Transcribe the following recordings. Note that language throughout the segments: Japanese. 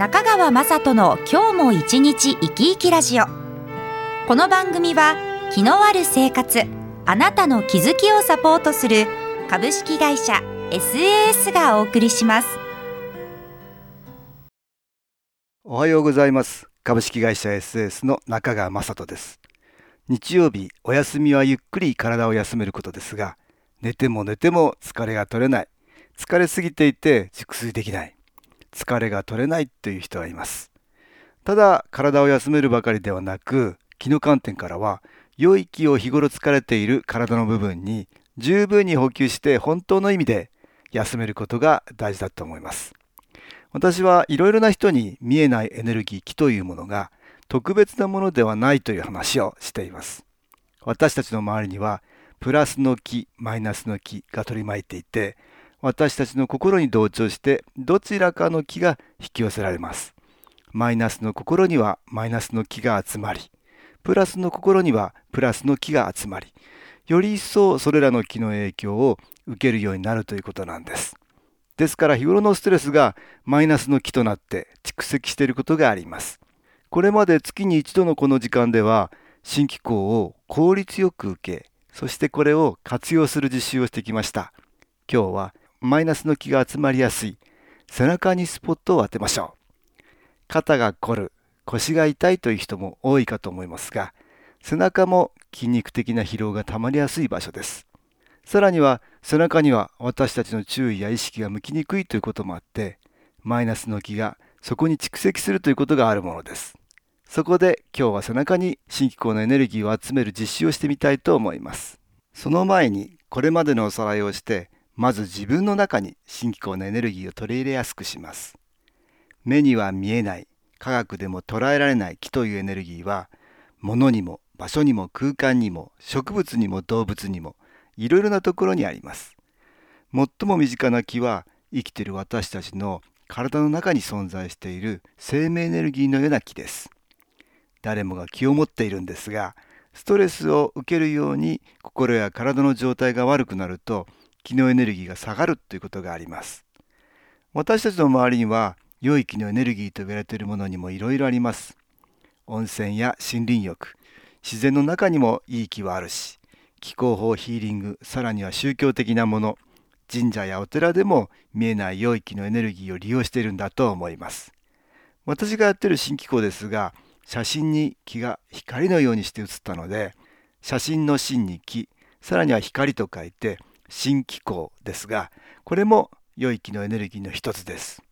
中川雅人の今日も一日生き生きラジオ。この番組は気のある生活あなたの気づきをサポートする株式会社 SAS がお送りします。おはようございます。株式会社 SAS の中川雅人です。日曜日お休みはゆっくり体を休めることですが寝ても寝ても疲れが取れない。疲れすぎていて熟睡できない。疲れが取れないという人はいます。ただ体を休めるばかりではなく気の観点からは良い気を日頃疲れている体の部分に十分に補給して本当の意味で休めることが大事だと思います。私はいろいろな人に見えないエネルギー気というものが特別なものではないという話をしています。私たちの周りにはプラスの気マイナスの気が取り巻いていて私たちの心に同調してどちらかの気が引き寄せられます。マイナスの心にはマイナスの気が集まり、プラスの心にはプラスの気が集まり、より一層それらの気の影響を受けるようになるということなんです。ですから日頃のストレスがマイナスの気となって蓄積していることがあります。これまで月に一度のこの時間では新機構を効率よく受け、そしてこれを活用する実習をしてきました。今日はマイナスの気が集まりやすい。背中にスポットを当てましょう。肩が凝る。腰が痛いという人も多いかと思いますが背中も筋肉的な疲労がたまりやすい場所です。さらには背中には私たちの注意や意識が向きにくいということもあってマイナスの気がそこに蓄積するということがあるものです。そこで今日は背中に新機構のエネルギーを集める実習をしてみたいと思います。その前にこれまでのおさらいをしてまず自分の中に新機構のエネルギーを取り入れやすくします。目には見えない、科学でも捉えられない気というエネルギーは、物にも場所にも空間にも植物にも動物にもいろいろなところにあります。最も身近な気は生きている私たちの体の中に存在している生命エネルギーのような気です。誰もが気を持っているんですが、ストレスを受けるように心や体の状態が悪くなると気のエネルギーが下がるということがあります。私たちの周りには良い気のエネルギーと言われているものにもいろいろあります。温泉や森林浴、自然の中にもいい気はあるし、気候法ヒーリング、さらには宗教的なもの、神社やお寺でも見えない良い気のエネルギーを利用しているんだと思います。私がやってる新機構ですが、写真に気が光のようにして写ったので、写真の真に気、さらには光と書いて、新機構ですがこれも良い気のエネルギーの一つです。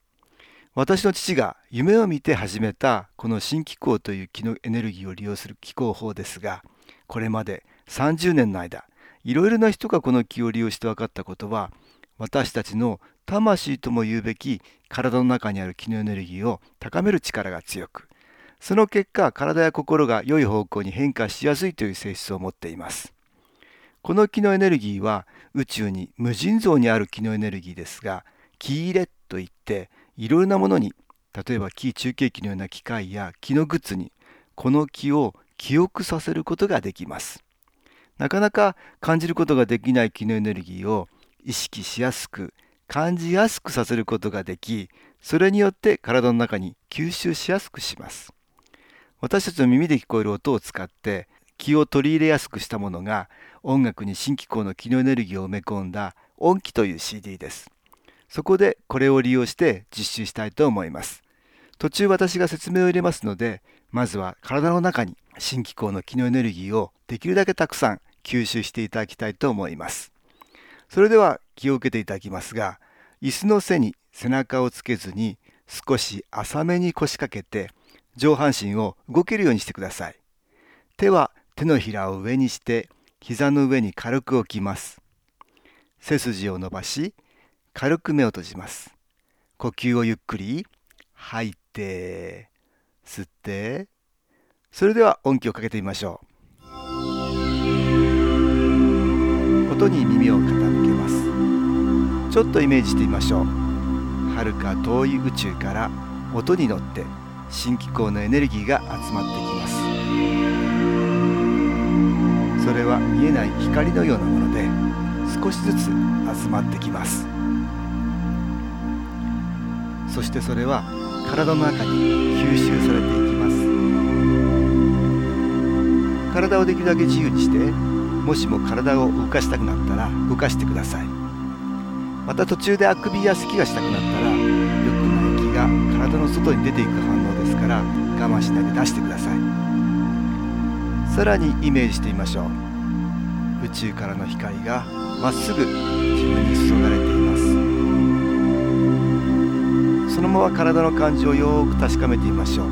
私の父が夢を見て始めたこの新機構という気のエネルギーを利用する気候法ですがこれまで30年の間いろいろな人がこの気を利用して分かったことは私たちの魂とも言うべき体の中にある気のエネルギーを高める力が強くその結果体や心が良い方向に変化しやすいという性質を持っています。この気のエネルギーは宇宙に無尽蔵にある気のエネルギーですが気入れといっていろいろなものに例えば気中継機のような機械や気のグッズにこの気を記憶させることができます。なかなか感じることができない気のエネルギーを意識しやすく感じやすくさせることができそれによって体の中に吸収しやすくします。私たちの耳で聞こえる音を使って気を取り入れやすくしたものが音楽に新機構の気のエネルギーを埋め込んだ音機という CD です。そこでこれを利用して実習したいと思います。途中私が説明を入れますので、まずは体の中に新機構の気のエネルギーをできるだけたくさん吸収していただきたいと思います。それでは気を受けていただきますが、椅子の背に背中をつけずに少し浅めに腰掛けて上半身を動けるようにしてください。手は手のひらを上にして膝の上に軽く置きます。背筋を伸ばし軽く目を閉じます。呼吸をゆっくり吐いて吸って。それでは音気をかけてみましょう。音に耳を傾けます。ちょっとイメージしてみましょう。遥か遠い宇宙から音に乗って新機構のエネルギーが集まってきます。それは見えない光のようなもので少しずつ集まってきます。そしてそれは体の中に吸収されていきます。体をできるだけ自由にしてもしも体を動かしたくなったら動かしてください。また途中であくびや咳がしたくなったら良くない気が体の外に出ていく反応ですから我慢しないで出してください。さらにイメージしてみましょう。宇宙からの光がまっすぐ自分に注がれています。そのまま体の感じをよく確かめてみましょう。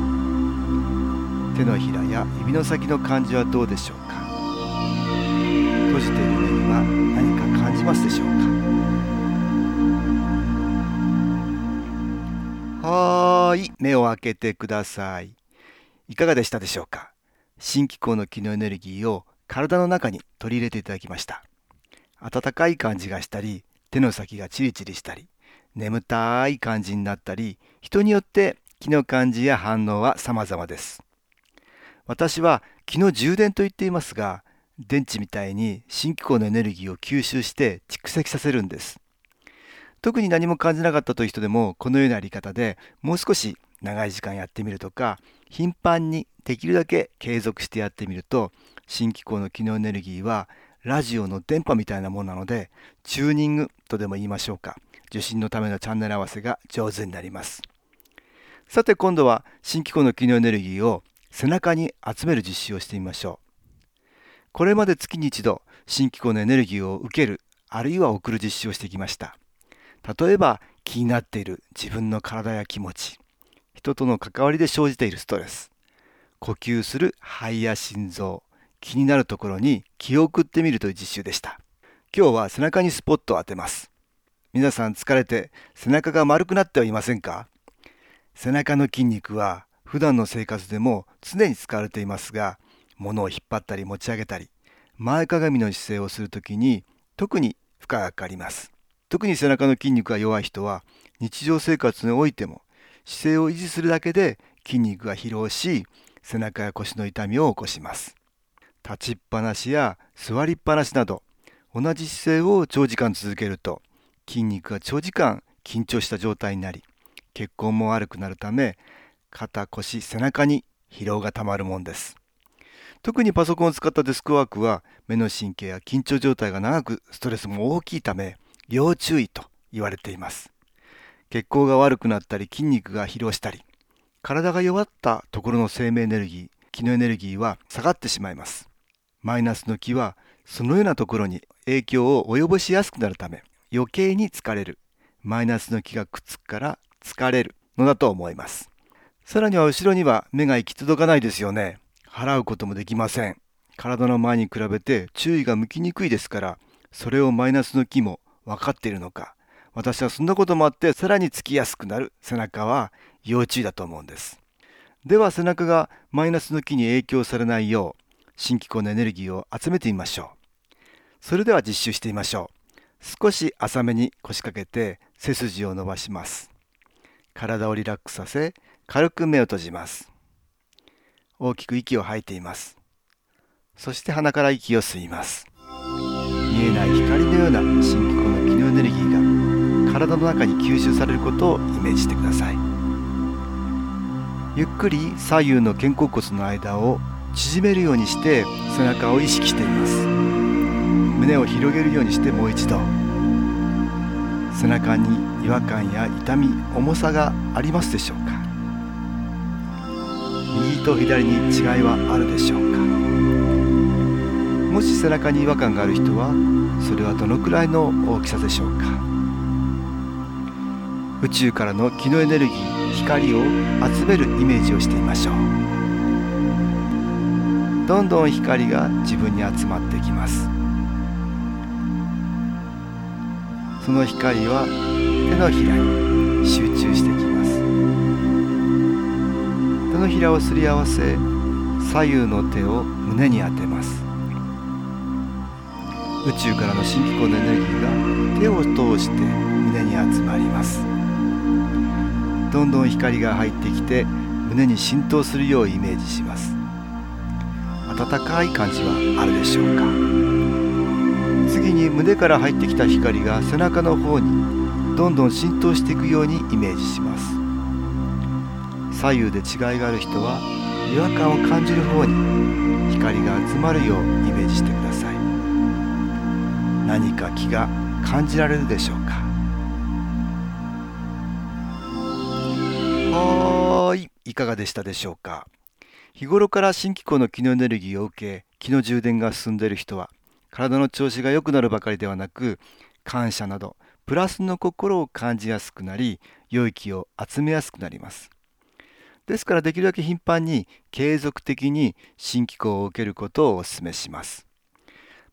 手のひらや指の先の感じはどうでしょうか。閉じている目には何か感じますでしょうか。はーい。目を開けてください。いかがでしたでしょうか。新機構の気のエネルギーを体の中に取り入れていただきました。温かい感じがしたり手の先がチリチリしたり眠たい感じになったり人によって気の感じや反応は様々です。私は気の充電と言っていますが電池みたいに新機構のエネルギーを吸収して蓄積させるんです。特に何も感じなかったという人でもこのようなやり方でもう少し長い時間やってみるとか頻繁にできるだけ継続してやってみると新機構の機能エネルギーはラジオの電波みたいなものなのでチューニングとでも言いましょうか。受信のためのチャンネル合わせが上手になります。さて今度は新機構の機能エネルギーを背中に集める実習をしてみましょう。これまで月に一度新機構のエネルギーを受けるあるいは送る実習をしてきました。例えば気になっている自分の体や気持ち。人との関わりで生じているストレス。呼吸する肺や心臓。気になるところに気を送ってみるという実習でした。今日は背中にスポットを当てます。皆さん疲れて背中が丸くなってはいませんか？背中の筋肉は普段の生活でも常に使われていますが物を引っ張ったり持ち上げたり前かがみの姿勢をするときに特に負荷がかかります。特に背中の筋肉が弱い人は日常生活においても姿勢を維持するだけで筋肉が疲労し背中や腰の痛みを起こします。立ちっぱなしや座りっぱなしなど同じ姿勢を長時間続けると筋肉が長時間緊張した状態になり血行も悪くなるため肩腰背中に疲労がたまるもんです。特にパソコンを使ったデスクワークは目の神経や緊張状態が長くストレスも大きいため要注意と言われています。血行が悪くなったり筋肉が疲労したり体が弱ったところの生命エネルギー気のエネルギーは下がってしまいます。マイナスの気はそのようなところに影響を及ぼしやすくなるため余計に疲れる。マイナスの気がくっつくから疲れる。のだと思います。さらには後ろには目が行き届かないですよね。払うこともできません。体の前に比べて注意が向きにくいですからそれをマイナスの気も分かっているのか私はそんなこともあってさらにつきやすくなる。背中は要注意だと思うんです。では背中がマイナスの気に影響されないよう新機構のエネルギーを集めてみましょう。それでは実習してみましょう。少し浅めに腰掛けて背筋を伸ばします。体をリラックスさせ軽く目を閉じます。大きく息を吐いています。そして鼻から息を吸います。見えない光のような新機構の機能エネルギーが体の中に吸収されることをイメージしてください。ゆっくり左右の肩甲骨の間を縮めるようにして背中を意識しています。胸を広げるようにしてもう一度。背中に違和感や痛み重さがありますでしょうか。右と左に違いはあるでしょうか。もし背中に違和感がある人はそれはどのくらいの大きさでしょうか。宇宙からの気のエネルギー光を集めるイメージをしてみましょう。どんどん光が自分に集まってきます。その光は手のひらに集中してきます。手のひらをすり合わせ左右の手を胸に当てます。宇宙からの新機構のエネルギーが手を通して胸に集まります。どんどん光が入ってきて胸に浸透するようイメージします。温かい感じはあるでしょうか。次に胸から入ってきた光が背中の方にどんどん浸透していくようにイメージします。左右で違いがある人は違和感を感じる方に光が集まるようイメージしてください。何か気が感じられるでしょうか。かがでしたでしょうか？日頃から新機構の気のエネルギーを受け気の充電が進んでいる人は体の調子が良くなるばかりではなく感謝などプラスの心を感じやすくなり良い気を集めやすくなります。ですからできるだけ頻繁に継続的に新機構を受けることをお勧めします。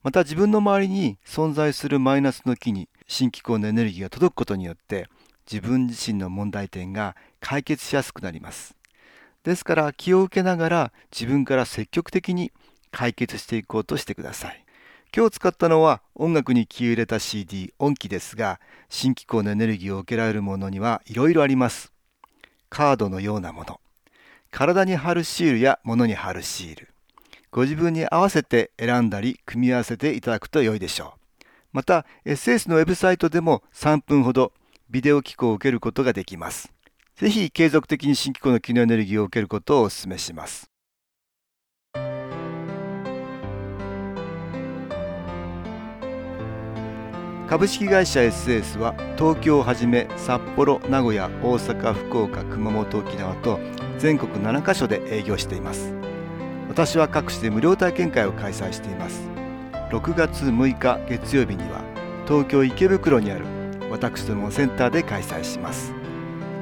また自分の周りに存在するマイナスの気に新機構のエネルギーが届くことによって自分自身の問題点が解決しやすくなります。ですから気を受けながら自分から積極的に解決していこうとしてください。今日使ったのは音楽に気を入れた CD 音機ですが新機構のエネルギーを受けられるものにはいろいろあります。カードのようなもの。体に貼るシールや物に貼るシール。ご自分に合わせて選んだり組み合わせていただくと良いでしょう。また SS のウェブサイトでも3分ほどビデオ機構を受けることができます。ぜひ継続的に新機構の機能エネルギーを受けることをお勧めします。株式会社 SS は東京をはじめ札幌、名古屋、大阪、福岡、熊本、沖縄と全国7カ所で営業しています。私は各地で無料体験会を開催しています。6月6日月曜日には東京池袋にある私どもセンターで開催します。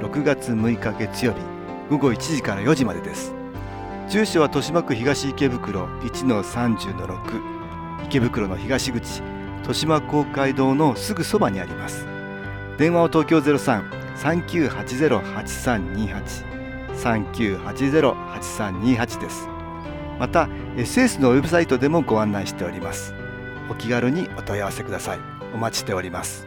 6月6日月曜日午後1時から4時までです。住所は豊島区東池袋1-30-6池袋の東口豊島公会堂のすぐそばにあります。電話は東京03-3980-8328 3980-8328です。また SS のウェブサイトでもご案内しております。お気軽にお問い合わせください。お待ちしております。